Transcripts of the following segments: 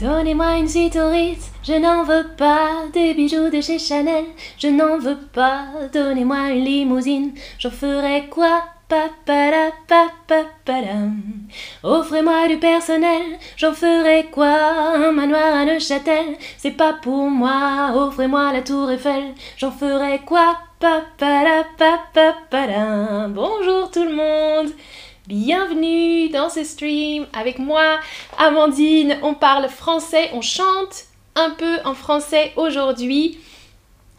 Donnez-moi une Ritz, je n'en veux pas. Des bijoux de chez Chanel, je n'en veux pas. Donnez-moi une limousine, j'en ferai quoi? Offrez-moi du personnel, j'en ferai quoi? Un manoir à Neuchâtel, c'est pas pour moi. Offrez-moi la tour Eiffel, j'en ferai quoi? Bonjour tout le monde Bienvenue dans ce stream avec moi, Amandine. On parle français, on chante un peu en français aujourd'hui.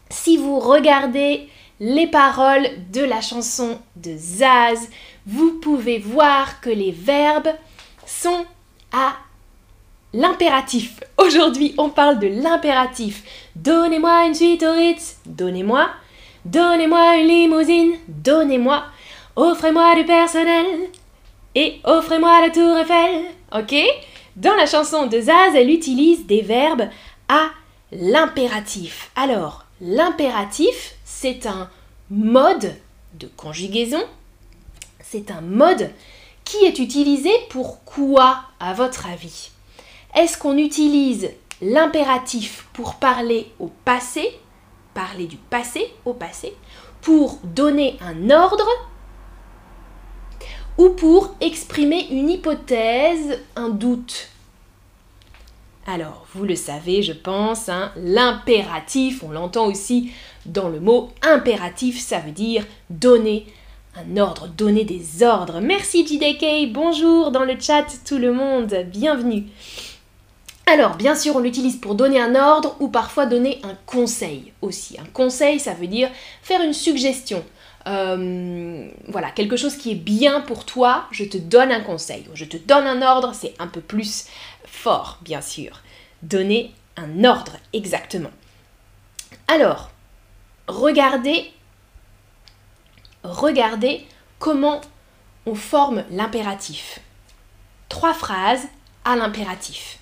Si vous regardez les paroles de la chanson de Zaz, vous pouvez voir que les verbes sont à l'impératif. Aujourd'hui, on parle de l'impératif. Donnez-moi une suite au Ritz, donnez-moi. Donnez-moi une limousine, donnez-moi. Offrez-moi du personnel, et offrez-moi la tour Eiffel, ok? Dans la chanson de Zaz, elle utilise des verbes à l'impératif. Alors, l'impératif, c'est un mode de conjugaison, c'est un mode qui est utilisé pour quoi, à votre avis? Est-ce qu'on utilise l'impératif pour parler au passé, parler du passé au passé, pour donner un ordre ou pour exprimer une hypothèse, un doute. Alors, vous le savez, je pense, hein, l'impératif, on l'entend aussi dans le mot impératif, ça veut dire donner un ordre, donner des ordres. Merci JDK, bonjour dans le chat tout le monde, bienvenue. Alors, bien sûr, on l'utilise pour donner un ordre ou parfois donner un conseil aussi. Un conseil, ça veut dire faire une suggestion. Euh, voilà, quelque chose qui est bien pour toi, je te donne un conseil, je te donne un ordre, c'est un peu plus fort, bien sûr. Donner un ordre, exactement. Alors, regardez, regardez comment on forme l'impératif. Trois phrases à l'impératif.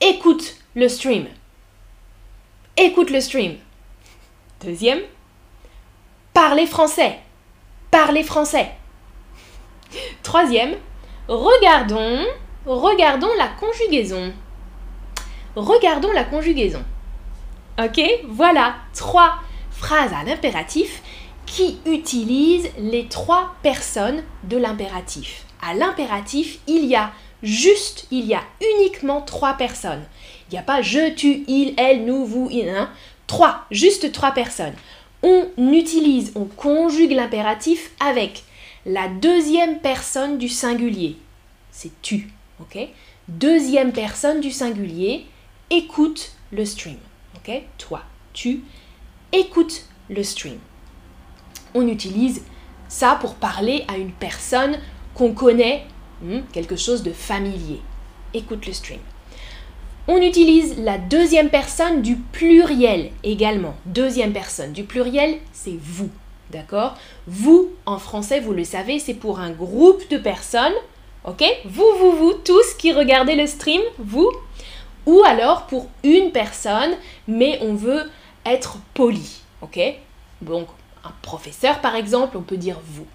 Écoute le stream. Écoute le stream. Deuxième, Parlez français. Parlez français. Troisième, regardons, regardons la conjugaison. Regardons la conjugaison. Ok Voilà trois phrases à l'impératif qui utilisent les trois personnes de l'impératif. À l'impératif, il y a juste, il y a uniquement trois personnes. Il n'y a pas je, tu, il, elle, nous, vous, il, hein. Trois, juste trois personnes on utilise, on conjugue l'impératif avec la deuxième personne du singulier. C'est tu, ok? Deuxième personne du singulier, écoute le stream, ok? Toi, tu écoutes le stream. On utilise ça pour parler à une personne qu'on connaît, hmm, quelque chose de familier. Écoute le stream. On utilise la deuxième personne du pluriel également. Deuxième personne du pluriel, c'est vous. D'accord? Vous, en français, vous le savez, c'est pour un groupe de personnes. Ok? Vous, vous, vous, tous qui regardez le stream, vous. Ou alors pour une personne, mais on veut être poli. Ok? Donc, un professeur, par exemple, on peut dire vous.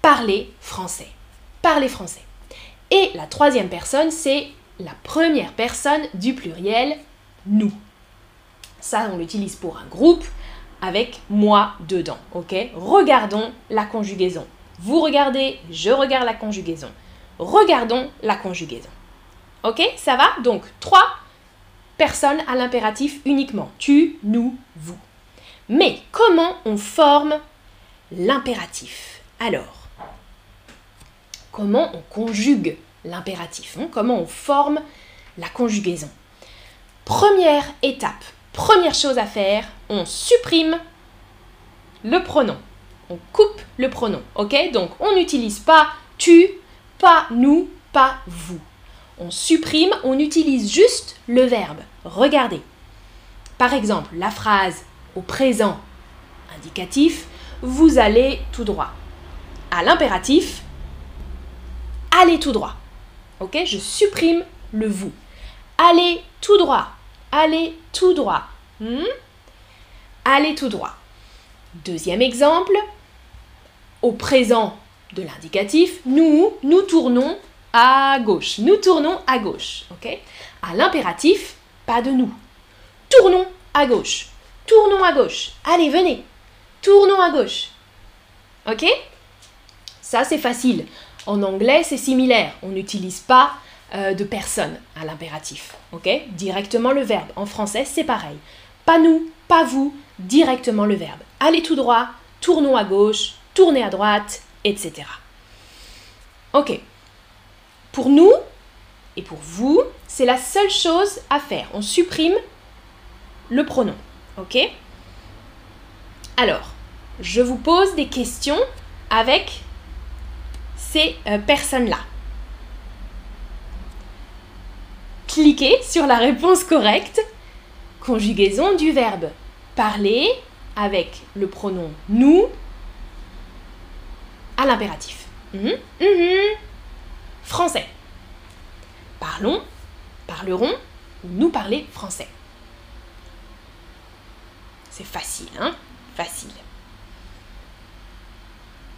Parlez français. Parlez français. Et la troisième personne, c'est la première personne du pluriel nous. Ça, on l'utilise pour un groupe avec moi dedans. Ok? Regardons la conjugaison. Vous regardez, je regarde la conjugaison. Regardons la conjugaison. Ok? Ça va? Donc, trois personnes à l'impératif uniquement. Tu, nous, vous. Mais comment on forme l'impératif? Alors, comment on conjugue l'impératif. Hein. comment on forme la conjugaison. Première étape, première chose à faire, on supprime le pronom. On coupe le pronom, ok? Donc on n'utilise pas tu, pas nous, pas vous. On supprime, on utilise juste le verbe. Regardez. Par exemple, la phrase au présent indicatif, vous allez tout droit. À l'impératif, allez tout droit. Ok Je supprime le vous. Allez tout droit. Allez tout droit. Hmm? Allez tout droit. Deuxième exemple. Au présent de l'indicatif, nous, nous tournons à gauche. Nous tournons à gauche. Ok? À l'impératif, pas de nous. Tournons à gauche. Tournons à gauche. Allez, venez. Tournons à gauche. Ok? Ça, c'est facile. En anglais, c'est similaire. On n'utilise pas euh, de personne à l'impératif. Ok? Directement le verbe. En français, c'est pareil. Pas nous, pas vous, directement le verbe. Allez tout droit, tournons à gauche, tournez à droite, etc. Ok. Pour nous et pour vous, c'est la seule chose à faire. On supprime le pronom. Ok? Alors, je vous pose des questions avec ces euh, personnes-là. Cliquez sur la réponse correcte. Conjugaison du verbe parler avec le pronom nous à l'impératif. Mhm, mhm. Français. Parlons, parlerons ou nous parler français. C'est facile, hein? Facile.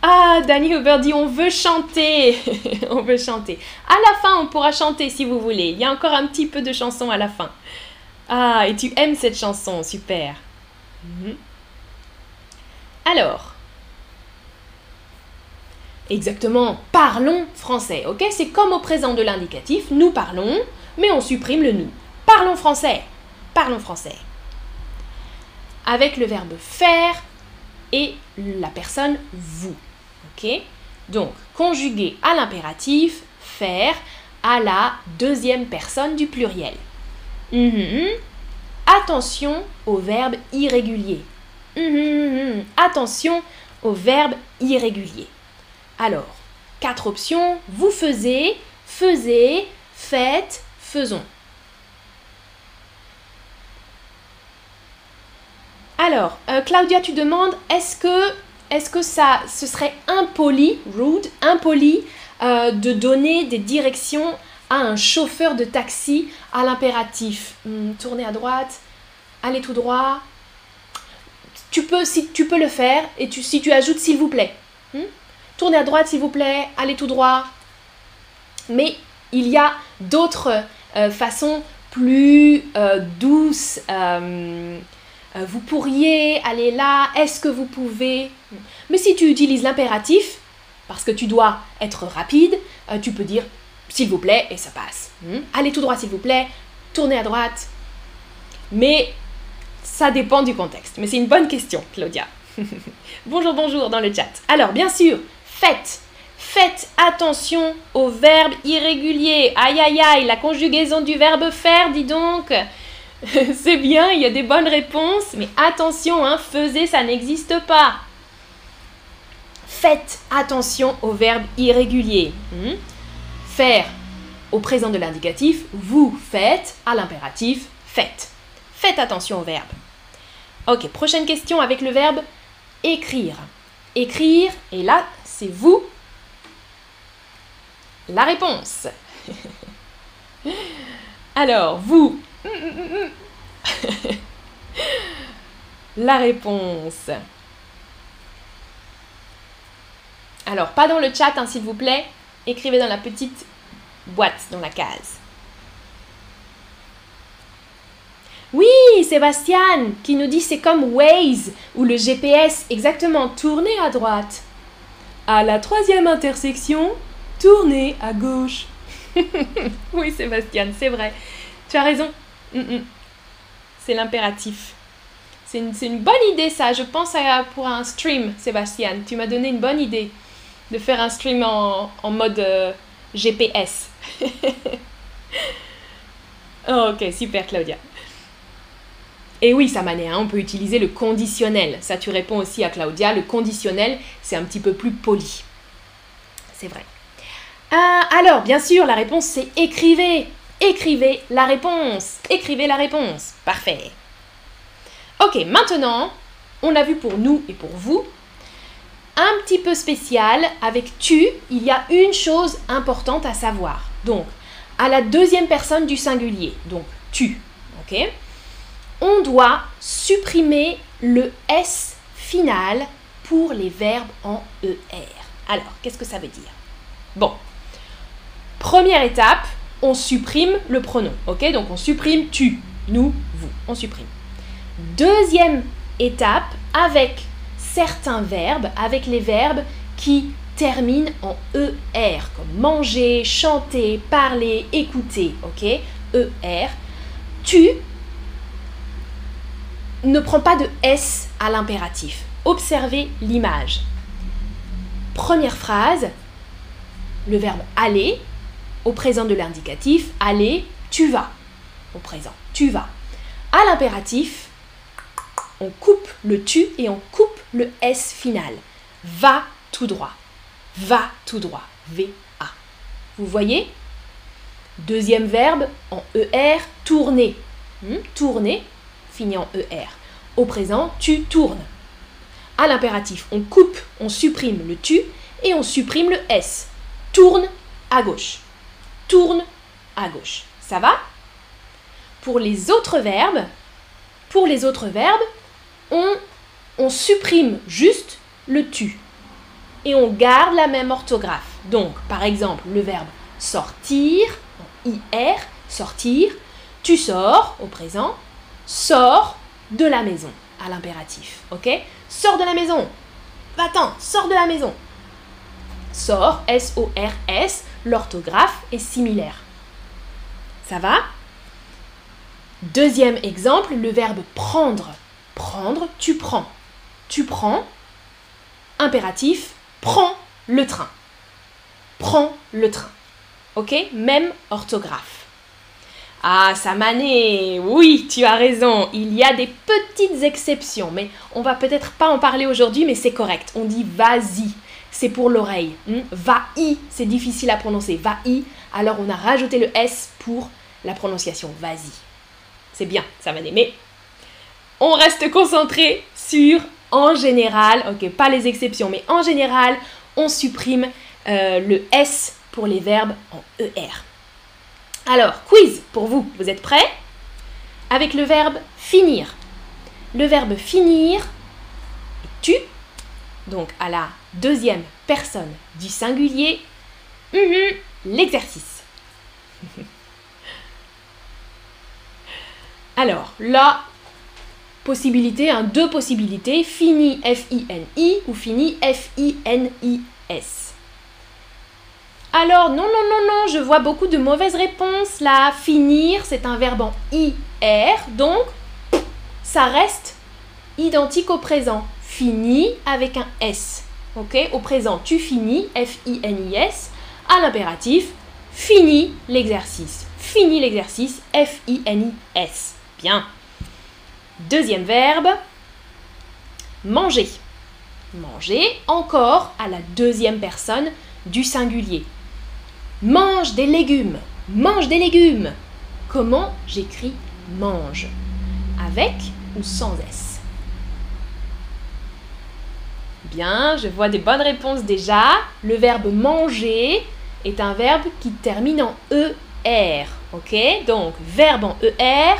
Ah, Danny dit on veut chanter. on veut chanter. À la fin, on pourra chanter si vous voulez. Il y a encore un petit peu de chanson à la fin. Ah, et tu aimes cette chanson, super. Mhm. Alors, exactement, parlons français, ok? C'est comme au présent de l'indicatif, nous parlons, mais on supprime le nous. Parlons français, parlons français. Avec le verbe faire et la personne vous, Donc, conjugué à l'impératif, faire à la deuxième personne du pluriel. Mhm. Attention au verbe irrégulier. Hum, hum, hum, Attention au verbe irrégulier. Alors, quatre options. Vous faisiez, faisez, faites, faisons. Alors, euh, Claudia, tu demandes, est-ce que, est que ça, ce serait impoli, rude, impoli, euh, de donner des directions à un chauffeur de taxi à l'impératif? Hmm, tournez à droite, allez tout droit. Tu peux, si tu peux le faire, et si tu ajoutes s'il vous plaît. Hmm? Tournez à droite s'il vous plaît, allez tout droit. Mais il y a d'autres euh, façons plus euh, douces. Euh, vous pourriez aller là, est-ce que vous pouvez? Mais si tu utilises l'impératif, parce que tu dois être rapide, tu peux dire s'il vous plaît, et ça passe. Hmm? Allez tout droit, s'il vous plaît, tournez à droite. Mais ça dépend du contexte. Mais c'est une bonne question, Claudia. bonjour, bonjour dans le chat. Alors, bien sûr, faites. Faites attention au verbe irrégulier. Aïe, aïe, aïe, la conjugaison du verbe faire, dis donc. c'est bien, il y a des bonnes réponses, mais attention, hein, faisez, ça n'existe pas. Faites attention au verbe irrégulier. Hmm? faire au présent de l'indicatif, vous faites, à l'impératif, faites. Faites attention au verbe. Ok, prochaine question avec le verbe écrire. Écrire, et là, c'est vous la réponse. Alors, vous. la réponse. Alors, pas dans le chat, hein, s'il vous plaît écrivez dans la petite boîte, dans la case. Oui, Sébastien, qui nous dit c'est comme Waze ou le GPS, exactement, tournez à droite. À la troisième intersection, tournez à gauche. oui, Sébastien, c'est vrai. Tu as raison. Mm, mm. C'est l'impératif. C'est une, une, bonne idée ça. Je pense à, pour un stream, Sébastien. Tu m'as donné une bonne idée de faire un stream en, mode euh, GPS. Oh, ok, super Claudia. Et oui, ça hein, on peut utiliser le conditionnel. Ça, tu réponds aussi à Claudia. Le conditionnel, c'est un petit peu plus poli. C'est vrai. Euh, alors, bien sûr, la réponse, c'est écrivez. Écrivez la réponse. Écrivez la réponse. Parfait. Ok, maintenant, on a vu pour nous et pour vous un petit peu spécial. Avec tu, il y a une chose importante à savoir. Donc, à la deuxième personne du singulier, donc tu, ok On doit supprimer le S final pour les verbes en ER. Alors, qu'est-ce que ça veut dire? Bon, Première étape, on supprime le pronom. Ok? Donc on supprime tu, nous, vous. On supprime. Deuxième étape, avec certains verbes, avec les verbes qui terminent en ER, comme manger, chanter, parler, écouter. Ok? ER. Tu ne prends pas de S à l'impératif. Observez l'image. Première phrase, le verbe aller au présent de l'indicatif, aller, tu vas. Au présent, tu vas. À l'impératif, on coupe le tu et on coupe le S final. Va tout droit. Va tout droit. V-A. Vous voyez? Deuxième verbe en ER, tourner. Hmm, tourner, fini en ER. Au présent, tu tournes. À l'impératif, on coupe, on supprime le tu et on supprime le S. Tourne à gauche. Tourne à gauche. Ça va? Pour les autres verbes, pour les autres verbes, on, on supprime juste le tu et on garde la même orthographe. Donc, par exemple, le verbe sortir, IR, sortir, tu sors au présent, sors de la maison à l'impératif. Ok? Sors de la maison. Va-t'en, sors de la maison. Sors, S-O-R-S, l'orthographe est similaire. Ça va? Deuxième exemple, le verbe prendre. Prendre, tu prends. Tu prends, impératif, prends le train. Prends le train. Ok? Même orthographe. Ah, Samané, oui, tu as raison, il y a des petites exceptions, mais on va peut-être pas en parler aujourd'hui, mais c'est correct. On dit vas-y, c'est pour l'oreille. Hmm? Va-y, c'est difficile à prononcer. Va-y, alors on a rajouté le S pour la prononciation. Vas-y. C'est bien, Samané, mais on reste concentré sur en général, ok, pas les exceptions, mais en général, on supprime euh, le S pour les verbes en ER. Alors, quiz pour vous, vous êtes prêts? Avec le verbe finir. Le verbe finir tu, donc à la deuxième personne du singulier, l'exercice. Alors, la possibilité, hein, deux possibilités, fini F-I-N-I ou fini F-I-N-I-S. Alors, non, non, non, non, je vois beaucoup de mauvaises réponses là. Finir, c'est un verbe en IR, donc ça reste identique au présent. Fini avec un S. Au présent, tu finis, F-I-N-I-S. À l'impératif, fini l'exercice. Fini l'exercice, F-I-N-I-S. Bien. Deuxième verbe, manger. Manger, encore à la deuxième personne du singulier. Mange des légumes. Mange des légumes. Comment j'écris mange? Avec ou sans S? Bien, je vois des bonnes réponses déjà. Le verbe manger est un verbe qui termine en ER. Ok? Donc, verbe en ER,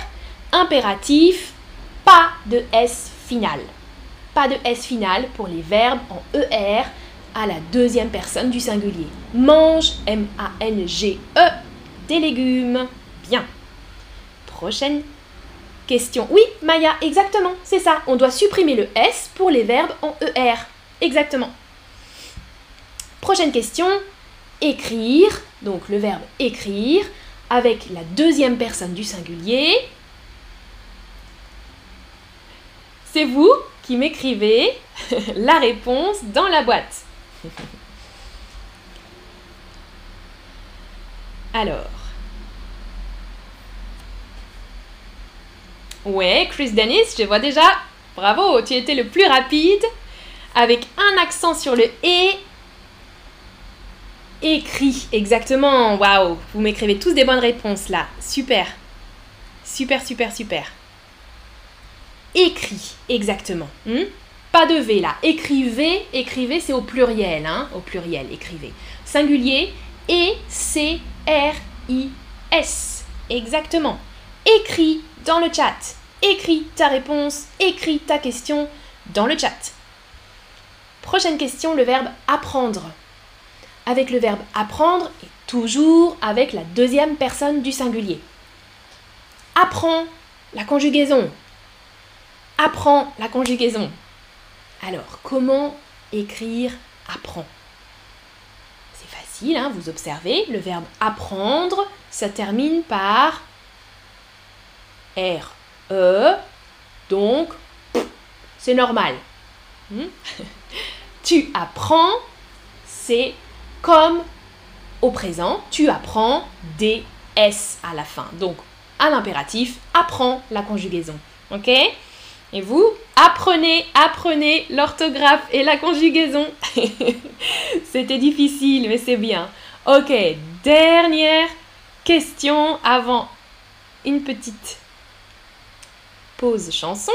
impératif, pas de S final. Pas de S final pour les verbes en ER à la deuxième personne du singulier. Mange, M-A-N-G-E, des légumes. Bien. Prochaine question. Oui, Maya, exactement, c'est ça. On doit supprimer le S pour les verbes en ER. Exactement. Prochaine question. Écrire, donc le verbe écrire, avec la deuxième personne du singulier. C'est vous qui m'écrivez la réponse dans la boîte. Alors. Ouais, Chris Dennis, je vois déjà. Bravo, tu étais le plus rapide. Avec un accent sur le et. Écrit, exactement. Waouh, vous m'écrivez tous des bonnes réponses là. Super. Super, super, super. Écrit, exactement. Hmm? Pas de V là. Écrivez, écrivez, c'est au pluriel, hein, au pluriel, écrivez. Singulier, E-C-R-I-S. Exactement. Écris dans le chat. Écris ta réponse, écris ta question dans le chat. Prochaine question, le verbe apprendre. Avec le verbe apprendre et toujours avec la deuxième personne du singulier. Apprends la conjugaison. Apprends la conjugaison. Alors, comment écrire apprends C'est facile, hein, vous observez, le verbe apprendre, ça termine par R, E, donc c'est normal. Hmm? tu apprends, c'est comme au présent, tu apprends des S à la fin. Donc, à l'impératif, apprends la conjugaison. Ok? Et vous, apprenez, apprenez l'orthographe et la conjugaison. C'était difficile, mais c'est bien. Ok, dernière question avant une petite pause chanson.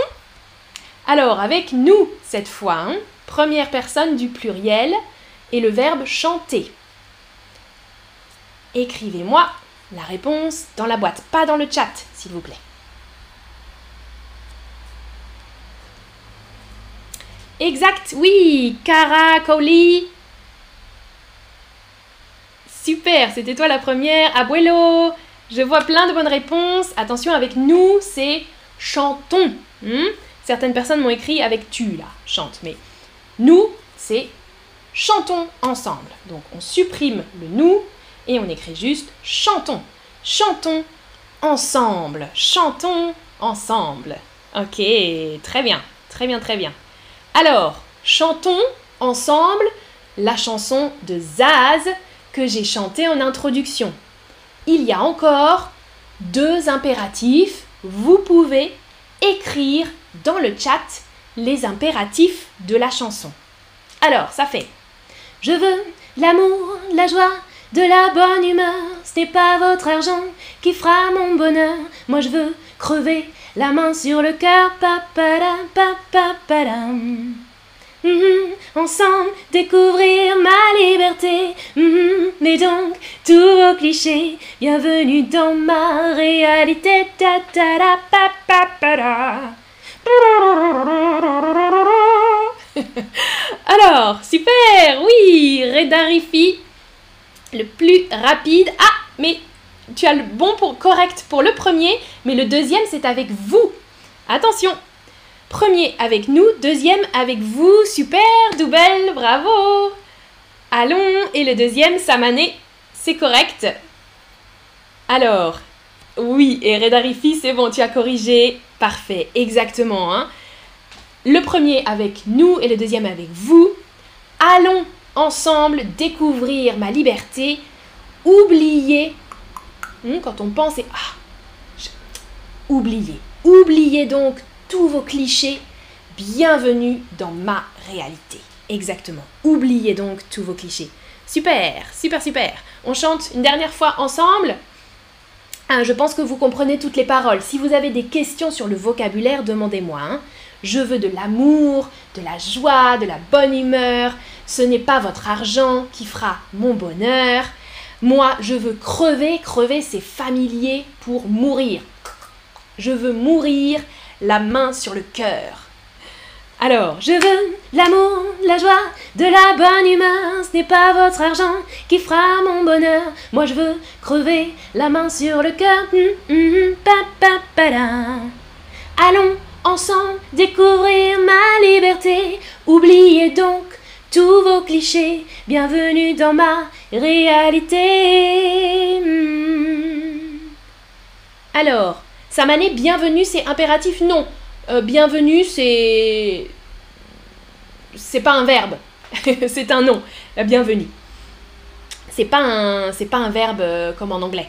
Alors, avec nous cette fois, hein, première personne du pluriel et le verbe chanter. Écrivez-moi la réponse dans la boîte, pas dans le chat, s'il vous plaît. Exact, oui, Cara Cowley. Super, c'était toi la première. Abuelo, je vois plein de bonnes réponses. Attention, avec nous, c'est chantons. Hmm? Certaines personnes m'ont écrit avec tu, là, chante. Mais nous, c'est chantons ensemble. Donc on supprime le nous et on écrit juste chantons. Chantons ensemble. Chantons ensemble. Ok, très bien, très bien, très bien. Alors, chantons ensemble la chanson de Zaz que j'ai chantée en introduction. Il y a encore deux impératifs. Vous pouvez écrire dans le chat les impératifs de la chanson. Alors, ça fait Je veux l'amour, la joie, de la bonne humeur. Ce n'est pas votre argent qui fera mon bonheur. Moi, je veux crever la main sur le cœur. Mm ensemble découvrir ma liberté. Mais donc tous vos clichés, bienvenue dans ma réalité. Ta -ta pa -pa Alors, super, oui, Redarifi, le plus rapide. Ah, mais tu as le bon pour correct pour le premier, mais le deuxième c'est avec vous. Attention, premier avec nous, deuxième avec vous. Super, Doubel, bravo. Allons, et le deuxième, Samané, c'est correct. Alors, oui, et Redarifi, c'est bon, tu as corrigé. Parfait, exactement. Hein. Le premier avec nous et le deuxième avec vous. Allons ensemble découvrir ma liberté. Oubliez, hmm, quand on pense, et ah, oubliez. Oubliez donc tous vos clichés. Bienvenue dans ma réalité. Exactement. Oubliez donc tous vos clichés. Super, super, super. On chante une dernière fois ensemble. Ah, je pense que vous comprenez toutes les paroles. Si vous avez des questions sur le vocabulaire, demandez-moi. Hein. Je veux de l'amour, de la joie, de la bonne humeur. Ce n'est pas votre argent qui fera mon bonheur. Moi, je veux crever. Crever, c'est familier pour mourir. Je veux mourir la main sur le cœur. Alors, je veux l'amour, la joie, de la bonne humeur. Ce n'est pas votre argent qui fera mon bonheur. Moi, je veux crever la main sur le cœur. Hum, hum, Allons ensemble découvrir ma liberté. Oubliez donc tous vos clichés. Bienvenue dans ma réalité. Hum. Alors, Samané, bienvenue, c'est impératif Non. Euh, bienvenue, c'est. C'est pas un verbe. c'est un nom. La bienvenue. C'est pas un, c'est pas un verbe euh, comme en anglais.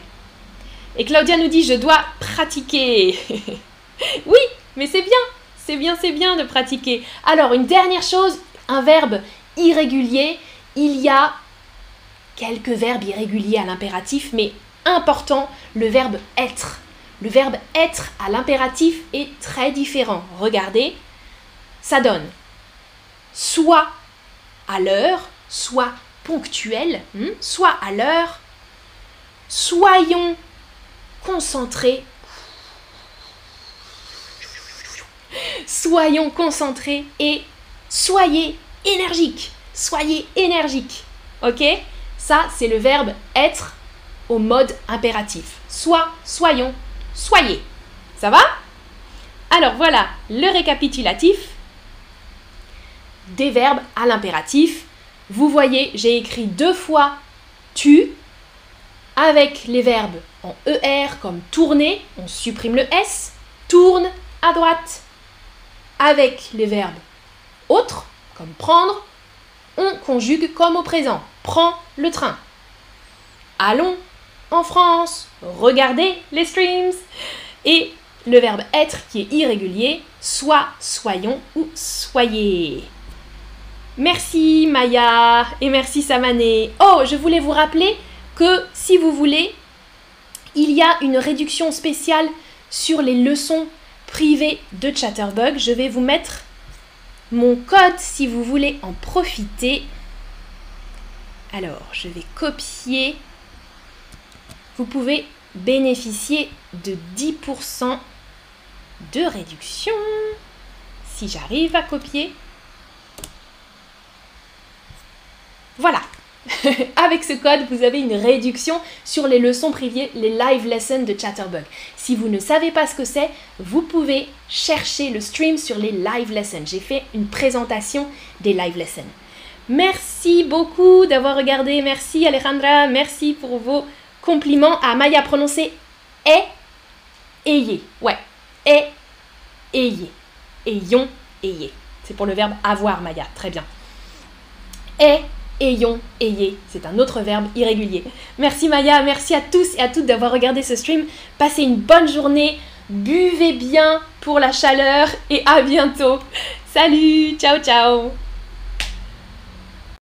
Et Claudia nous dit je dois pratiquer. oui, mais c'est bien. C'est bien, c'est bien de pratiquer. Alors, une dernière chose, un verbe irrégulier. Il y a quelques verbes irréguliers à l'impératif, mais important, le verbe être. Le verbe être à l'impératif est très différent. Regardez, ça donne soit à l'heure, soit ponctuel, hmm, soit à l'heure. Soyons concentrés. Soyons concentrés et soyez énergiques. Soyez énergiques. Ok? Ça, c'est le verbe être au mode impératif. Soit, soyons, soyez. Ça va? Alors voilà le récapitulatif des verbes à l'impératif. Vous voyez, j'ai écrit deux fois tu avec les verbes en ER comme tourner, on supprime le S, tourne à droite. Avec les verbes autres comme prendre, on conjugue comme au présent. Prends le train. Allons en France. Regardez les streams. Et le verbe être qui est irrégulier, soit, soyons ou soyez. Merci Maya et merci Samané. Oh, je voulais vous rappeler que si vous voulez, il y a une réduction spéciale sur les leçons privées de Chatterbug. Je vais vous mettre mon code si vous voulez en profiter. Alors, je vais copier. Vous pouvez bénéficier de 10% de réduction si j'arrive à copier. Voilà. Avec ce code, vous avez une réduction sur les leçons privées, les live lessons de Chatterbug. Si vous ne savez pas ce que c'est, vous pouvez chercher le stream sur les live lessons. J'ai fait une présentation des live lessons. Merci beaucoup d'avoir regardé. Merci Alejandra. Merci pour vos compliments. À Maya prononcé est, ayez. Ouais, est, ayez. Ayons, ayez. C'est pour le verbe avoir, Maya. Très bien. Est, ayons, ayez. C'est un autre verbe irrégulier. Merci Maya, merci à tous et à toutes d'avoir regardé ce stream. Passez une bonne journée, buvez bien pour la chaleur et à bientôt. Salut, ciao ciao